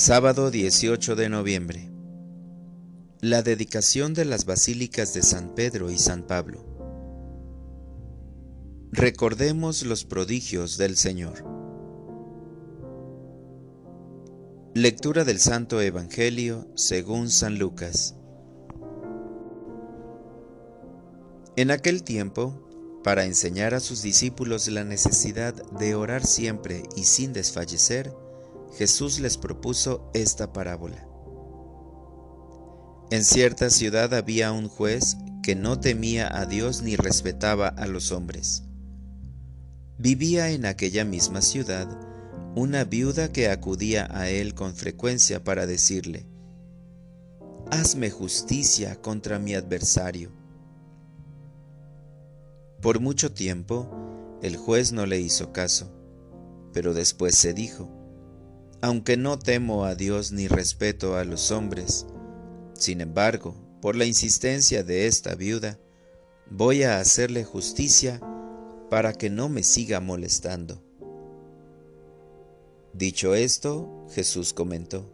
Sábado 18 de noviembre. La dedicación de las basílicas de San Pedro y San Pablo. Recordemos los prodigios del Señor. Lectura del Santo Evangelio según San Lucas. En aquel tiempo, para enseñar a sus discípulos la necesidad de orar siempre y sin desfallecer, Jesús les propuso esta parábola. En cierta ciudad había un juez que no temía a Dios ni respetaba a los hombres. Vivía en aquella misma ciudad una viuda que acudía a él con frecuencia para decirle, Hazme justicia contra mi adversario. Por mucho tiempo el juez no le hizo caso, pero después se dijo, aunque no temo a Dios ni respeto a los hombres, sin embargo, por la insistencia de esta viuda, voy a hacerle justicia para que no me siga molestando. Dicho esto, Jesús comentó,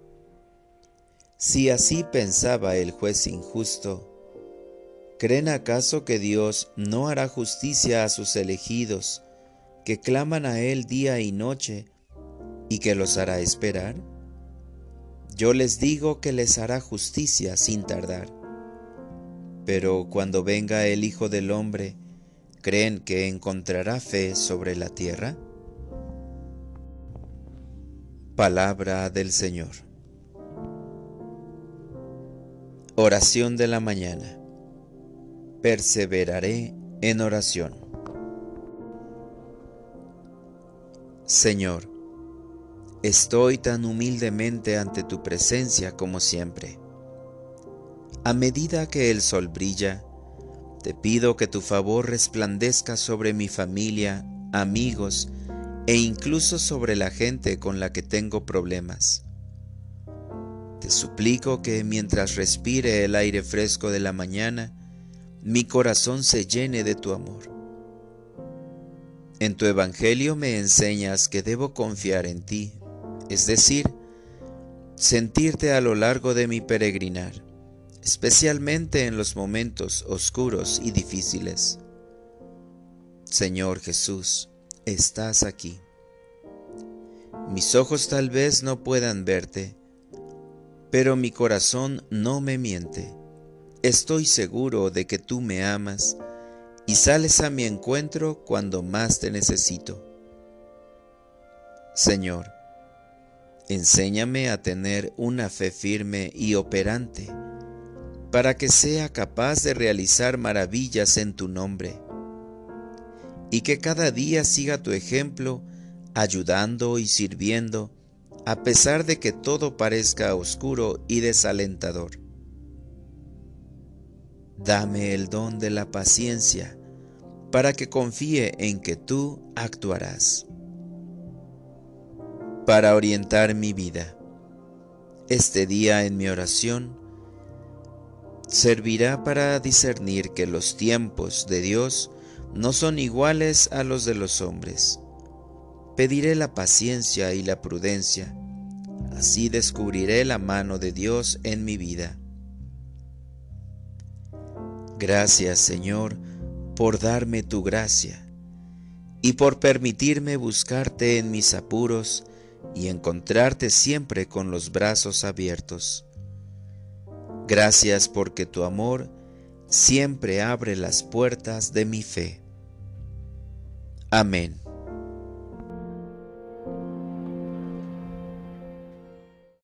Si así pensaba el juez injusto, ¿creen acaso que Dios no hará justicia a sus elegidos, que claman a Él día y noche, y que los hará esperar? Yo les digo que les hará justicia sin tardar. Pero cuando venga el Hijo del Hombre, ¿creen que encontrará fe sobre la tierra? Palabra del Señor. Oración de la mañana. Perseveraré en oración. Señor, Estoy tan humildemente ante tu presencia como siempre. A medida que el sol brilla, te pido que tu favor resplandezca sobre mi familia, amigos e incluso sobre la gente con la que tengo problemas. Te suplico que mientras respire el aire fresco de la mañana, mi corazón se llene de tu amor. En tu Evangelio me enseñas que debo confiar en ti, es decir, sentirte a lo largo de mi peregrinar, especialmente en los momentos oscuros y difíciles. Señor Jesús, estás aquí. Mis ojos tal vez no puedan verte, pero mi corazón no me miente. Estoy seguro de que tú me amas y sales a mi encuentro cuando más te necesito. Señor, Enséñame a tener una fe firme y operante, para que sea capaz de realizar maravillas en tu nombre, y que cada día siga tu ejemplo, ayudando y sirviendo, a pesar de que todo parezca oscuro y desalentador. Dame el don de la paciencia, para que confíe en que tú actuarás para orientar mi vida. Este día en mi oración servirá para discernir que los tiempos de Dios no son iguales a los de los hombres. Pediré la paciencia y la prudencia, así descubriré la mano de Dios en mi vida. Gracias Señor por darme tu gracia y por permitirme buscarte en mis apuros y encontrarte siempre con los brazos abiertos. Gracias porque tu amor siempre abre las puertas de mi fe. Amén.